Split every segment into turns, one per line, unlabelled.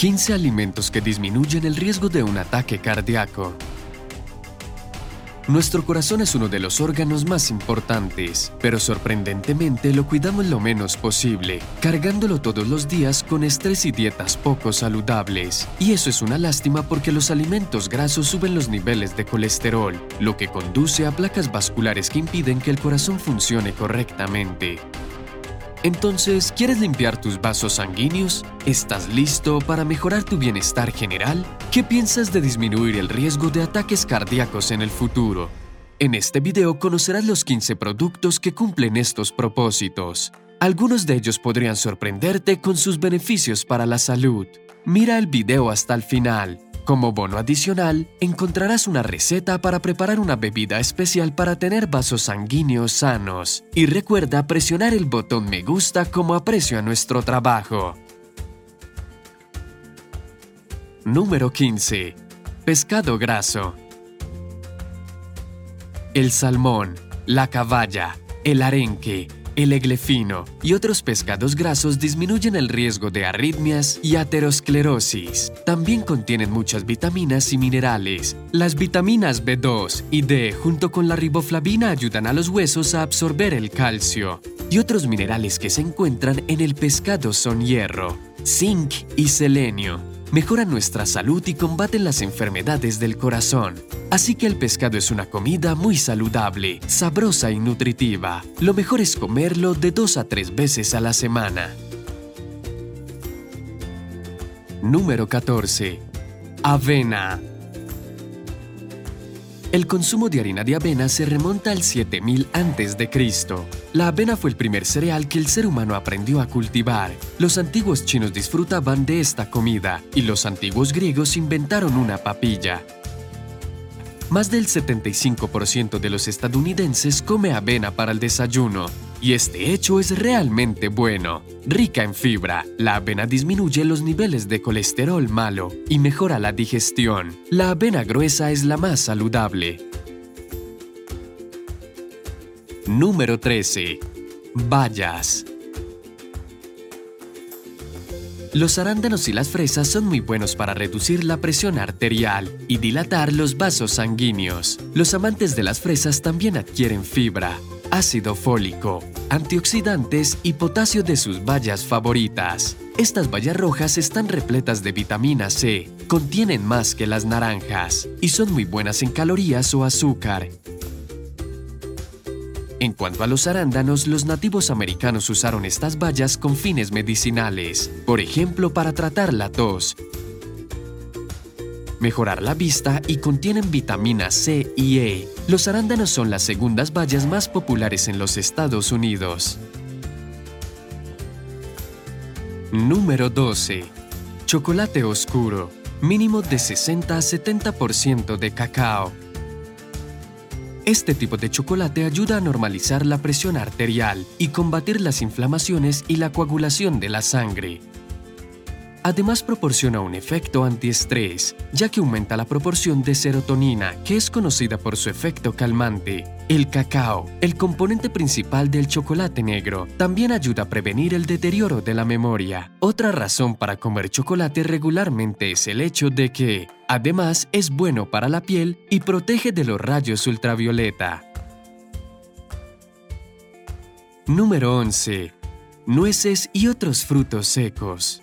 ¿15 alimentos que disminuyen el riesgo de un ataque cardíaco? Nuestro corazón es uno de los órganos más importantes, pero sorprendentemente lo cuidamos lo menos posible, cargándolo todos los días con estrés y dietas poco saludables. Y eso es una lástima porque los alimentos grasos suben los niveles de colesterol, lo que conduce a placas vasculares que impiden que el corazón funcione correctamente. Entonces, ¿quieres limpiar tus vasos sanguíneos? ¿Estás listo para mejorar tu bienestar general? ¿Qué piensas de disminuir el riesgo de ataques cardíacos en el futuro? En este video conocerás los 15 productos que cumplen estos propósitos. Algunos de ellos podrían sorprenderte con sus beneficios para la salud. Mira el video hasta el final como bono adicional, encontrarás una receta para preparar una bebida especial para tener vasos sanguíneos sanos. Y recuerda presionar el botón me gusta como aprecio a nuestro trabajo. Número 15. Pescado graso. El salmón, la caballa, el arenque, el eglefino y otros pescados grasos disminuyen el riesgo de arritmias y aterosclerosis. También contienen muchas vitaminas y minerales. Las vitaminas B2 y D junto con la riboflavina ayudan a los huesos a absorber el calcio. Y otros minerales que se encuentran en el pescado son hierro, zinc y selenio mejoran nuestra salud y combaten las enfermedades del corazón. Así que el pescado es una comida muy saludable, sabrosa y nutritiva. Lo mejor es comerlo de dos a tres veces a la semana. Número 14. Avena. El consumo de harina de avena se remonta al 7000 a.C. La avena fue el primer cereal que el ser humano aprendió a cultivar. Los antiguos chinos disfrutaban de esta comida y los antiguos griegos inventaron una papilla. Más del 75% de los estadounidenses come avena para el desayuno, y este hecho es realmente bueno. Rica en fibra, la avena disminuye los niveles de colesterol malo y mejora la digestión. La avena gruesa es la más saludable. Número 13. Bayas. Los arándanos y las fresas son muy buenos para reducir la presión arterial y dilatar los vasos sanguíneos. Los amantes de las fresas también adquieren fibra, ácido fólico, antioxidantes y potasio de sus bayas favoritas. Estas bayas rojas están repletas de vitamina C, contienen más que las naranjas y son muy buenas en calorías o azúcar. En cuanto a los arándanos, los nativos americanos usaron estas bayas con fines medicinales, por ejemplo para tratar la tos, mejorar la vista y contienen vitamina C y E. Los arándanos son las segundas bayas más populares en los Estados Unidos. Número 12. Chocolate oscuro. Mínimo de 60 a 70% de cacao. Este tipo de chocolate ayuda a normalizar la presión arterial y combatir las inflamaciones y la coagulación de la sangre. Además proporciona un efecto antiestrés, ya que aumenta la proporción de serotonina, que es conocida por su efecto calmante. El cacao, el componente principal del chocolate negro, también ayuda a prevenir el deterioro de la memoria. Otra razón para comer chocolate regularmente es el hecho de que, además, es bueno para la piel y protege de los rayos ultravioleta. Número 11. Nueces y otros frutos secos.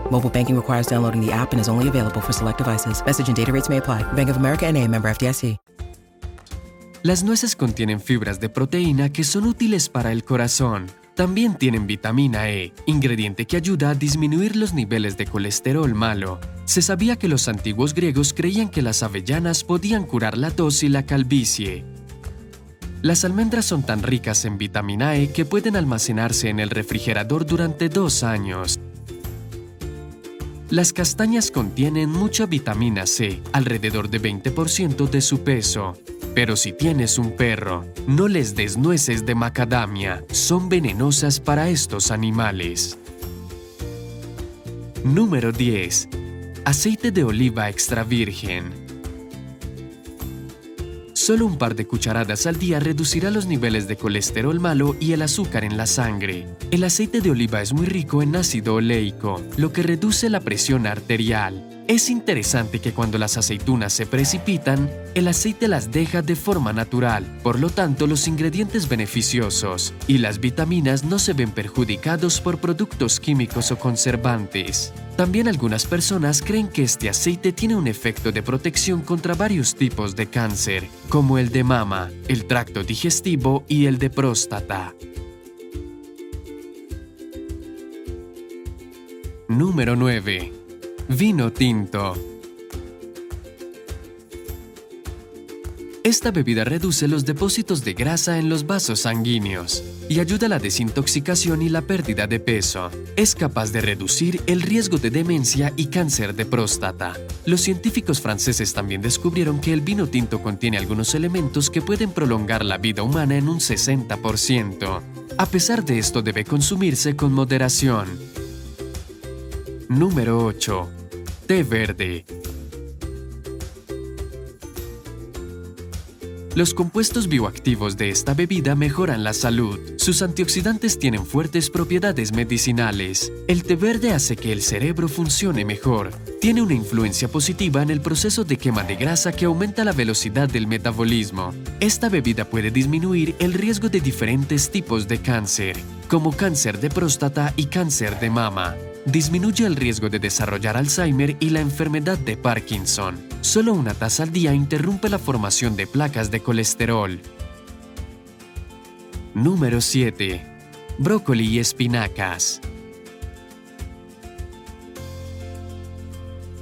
Mobile banking requires downloading the app and is only available for select devices. Message and data rates may apply. Bank of America and a member FDIC.
Las nueces contienen fibras de proteína que son útiles para el corazón. También tienen vitamina E, ingrediente que ayuda a disminuir los niveles de colesterol malo. Se sabía que los antiguos griegos creían que las avellanas podían curar la tos y la calvicie. Las almendras son tan ricas en vitamina E que pueden almacenarse en el refrigerador durante dos años. Las castañas contienen mucha vitamina C, alrededor de 20% de su peso. Pero si tienes un perro, no les des nueces de macadamia, son venenosas para estos animales. Número 10. Aceite de oliva extra virgen. Solo un par de cucharadas al día reducirá los niveles de colesterol malo y el azúcar en la sangre. El aceite de oliva es muy rico en ácido oleico, lo que reduce la presión arterial. Es interesante que cuando las aceitunas se precipitan, el aceite las deja de forma natural, por lo tanto los ingredientes beneficiosos y las vitaminas no se ven perjudicados por productos químicos o conservantes. También algunas personas creen que este aceite tiene un efecto de protección contra varios tipos de cáncer, como el de mama, el tracto digestivo y el de próstata. Número 9. Vino tinto. Esta bebida reduce los depósitos de grasa en los vasos sanguíneos y ayuda a la desintoxicación y la pérdida de peso. Es capaz de reducir el riesgo de demencia y cáncer de próstata. Los científicos franceses también descubrieron que el vino tinto contiene algunos elementos que pueden prolongar la vida humana en un 60%. A pesar de esto debe consumirse con moderación. Número 8. Té verde. Los compuestos bioactivos de esta bebida mejoran la salud. Sus antioxidantes tienen fuertes propiedades medicinales. El té verde hace que el cerebro funcione mejor. Tiene una influencia positiva en el proceso de quema de grasa que aumenta la velocidad del metabolismo. Esta bebida puede disminuir el riesgo de diferentes tipos de cáncer, como cáncer de próstata y cáncer de mama disminuye el riesgo de desarrollar Alzheimer y la enfermedad de Parkinson. Solo una taza al día interrumpe la formación de placas de colesterol. Número 7. Brócoli y espinacas.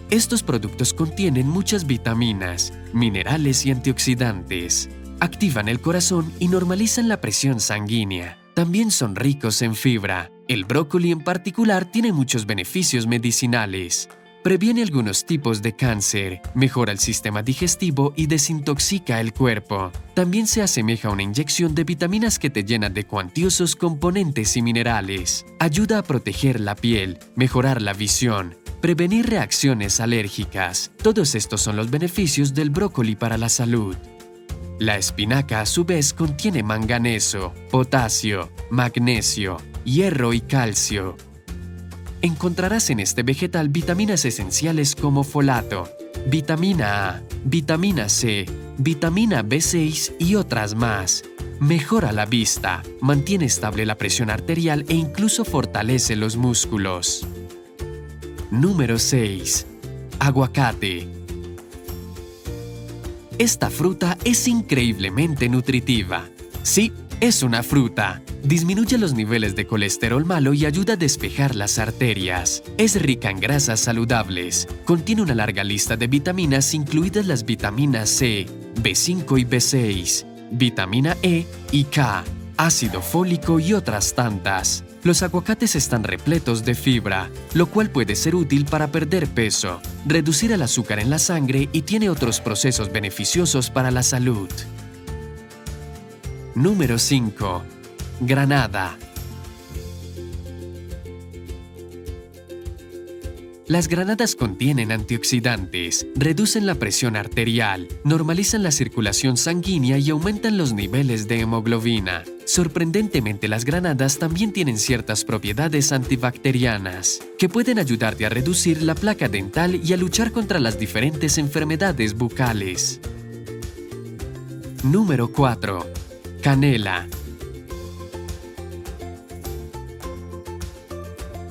Estos productos contienen muchas vitaminas, minerales y antioxidantes. Activan el corazón y normalizan la presión sanguínea. También son ricos en fibra. El brócoli en particular tiene muchos beneficios medicinales. Previene algunos tipos de cáncer, mejora el sistema digestivo y desintoxica el cuerpo. También se asemeja a una inyección de vitaminas que te llena de cuantiosos componentes y minerales. Ayuda a proteger la piel, mejorar la visión, prevenir reacciones alérgicas. Todos estos son los beneficios del brócoli para la salud. La espinaca a su vez contiene manganeso, potasio, magnesio, hierro y calcio. Encontrarás en este vegetal vitaminas esenciales como folato, vitamina A, vitamina C, vitamina B6 y otras más. Mejora la vista, mantiene estable la presión arterial e incluso fortalece los músculos. Número 6. Aguacate. Esta fruta es increíblemente nutritiva. Sí, es una fruta. Disminuye los niveles de colesterol malo y ayuda a despejar las arterias. Es rica en grasas saludables. Contiene una larga lista de vitaminas incluidas las vitaminas C, B5 y B6, vitamina E y K, ácido fólico y otras tantas. Los aguacates están repletos de fibra, lo cual puede ser útil para perder peso, reducir el azúcar en la sangre y tiene otros procesos beneficiosos para la salud. Número 5. Granada. Las granadas contienen antioxidantes, reducen la presión arterial, normalizan la circulación sanguínea y aumentan los niveles de hemoglobina. Sorprendentemente, las granadas también tienen ciertas propiedades antibacterianas, que pueden ayudarte a reducir la placa dental y a luchar contra las diferentes enfermedades bucales. Número 4 canela.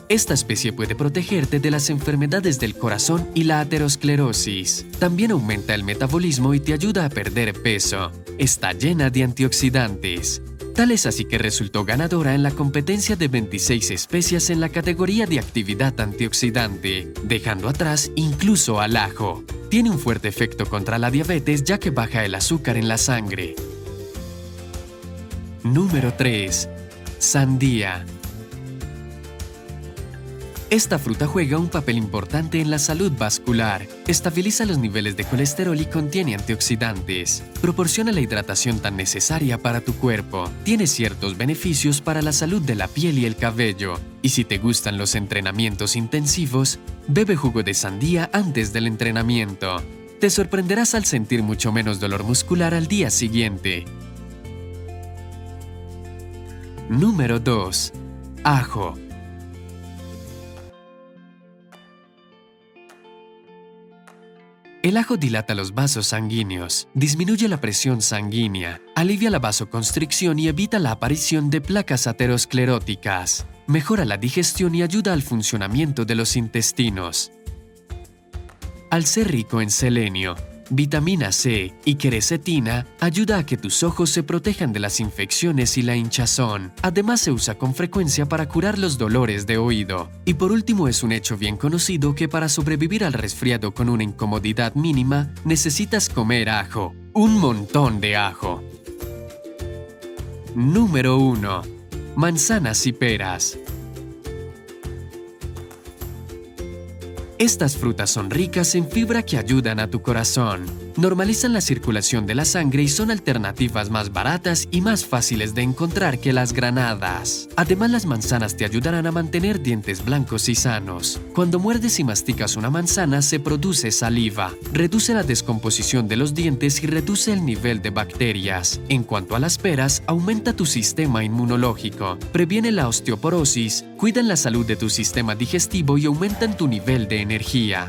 Esta especie puede protegerte de las enfermedades del corazón y la aterosclerosis. También aumenta el metabolismo y te ayuda a perder peso. Está llena de antioxidantes. Tal es así que resultó ganadora en la competencia de 26 especias en la categoría de actividad antioxidante, dejando atrás incluso al ajo. Tiene un fuerte efecto contra la diabetes ya que baja el azúcar en la sangre, Número 3. Sandía. Esta fruta juega un papel importante en la salud vascular, estabiliza los niveles de colesterol y contiene antioxidantes, proporciona la hidratación tan necesaria para tu cuerpo, tiene ciertos beneficios para la salud de la piel y el cabello, y si te gustan los entrenamientos intensivos, bebe jugo de sandía antes del entrenamiento. Te sorprenderás al sentir mucho menos dolor muscular al día siguiente. Número 2. Ajo. El ajo dilata los vasos sanguíneos, disminuye la presión sanguínea, alivia la vasoconstricción y evita la aparición de placas ateroscleróticas, mejora la digestión y ayuda al funcionamiento de los intestinos. Al ser rico en selenio, Vitamina C y quercetina ayuda a que tus ojos se protejan de las infecciones y la hinchazón. Además se usa con frecuencia para curar los dolores de oído. Y por último es un hecho bien conocido que para sobrevivir al resfriado con una incomodidad mínima necesitas comer ajo. Un montón de ajo. Número 1. Manzanas y peras. Estas frutas son ricas en fibra que ayudan a tu corazón, normalizan la circulación de la sangre y son alternativas más baratas y más fáciles de encontrar que las granadas. Además, las manzanas te ayudarán a mantener dientes blancos y sanos. Cuando muerdes y masticas una manzana se produce saliva, reduce la descomposición de los dientes y reduce el nivel de bacterias. En cuanto a las peras, aumenta tu sistema inmunológico, previene la osteoporosis, cuidan la salud de tu sistema digestivo y aumentan tu nivel de energía.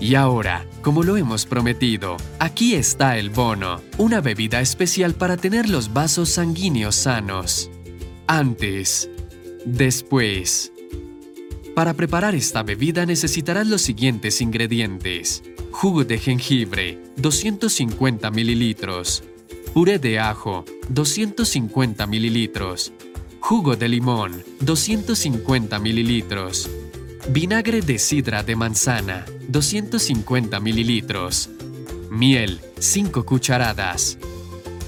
Y ahora, como lo hemos prometido, aquí está el bono, una bebida especial para tener los vasos sanguíneos sanos. Antes, después. Para preparar esta bebida necesitarás los siguientes ingredientes. Jugo de jengibre, 250 mililitros. Puré de ajo, 250 mililitros. Jugo de limón, 250 mililitros. Vinagre de sidra de manzana, 250 mililitros. Miel, 5 cucharadas.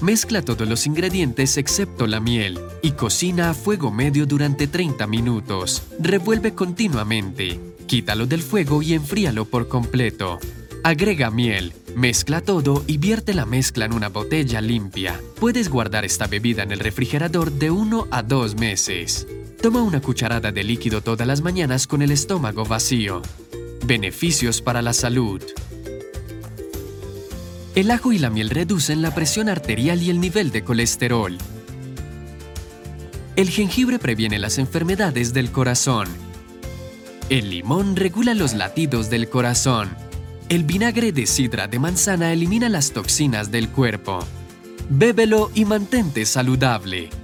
Mezcla todos los ingredientes excepto la miel y cocina a fuego medio durante 30 minutos. Revuelve continuamente. Quítalo del fuego y enfríalo por completo. Agrega miel, mezcla todo y vierte la mezcla en una botella limpia. Puedes guardar esta bebida en el refrigerador de 1 a 2 meses. Toma una cucharada de líquido todas las mañanas con el estómago vacío. Beneficios para la salud. El ajo y la miel reducen la presión arterial y el nivel de colesterol. El jengibre previene las enfermedades del corazón. El limón regula los latidos del corazón. El vinagre de sidra de manzana elimina las toxinas del cuerpo. Bébelo y mantente saludable.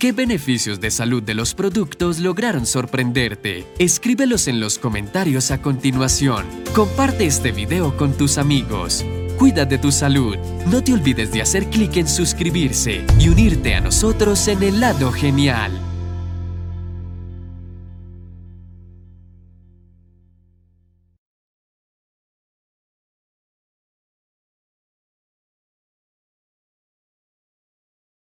¿Qué beneficios de salud de los productos lograron sorprenderte? Escríbelos en los comentarios a continuación. Comparte este video con tus amigos. Cuida de tu salud. No te olvides de hacer clic en suscribirse y unirte a nosotros en el lado genial.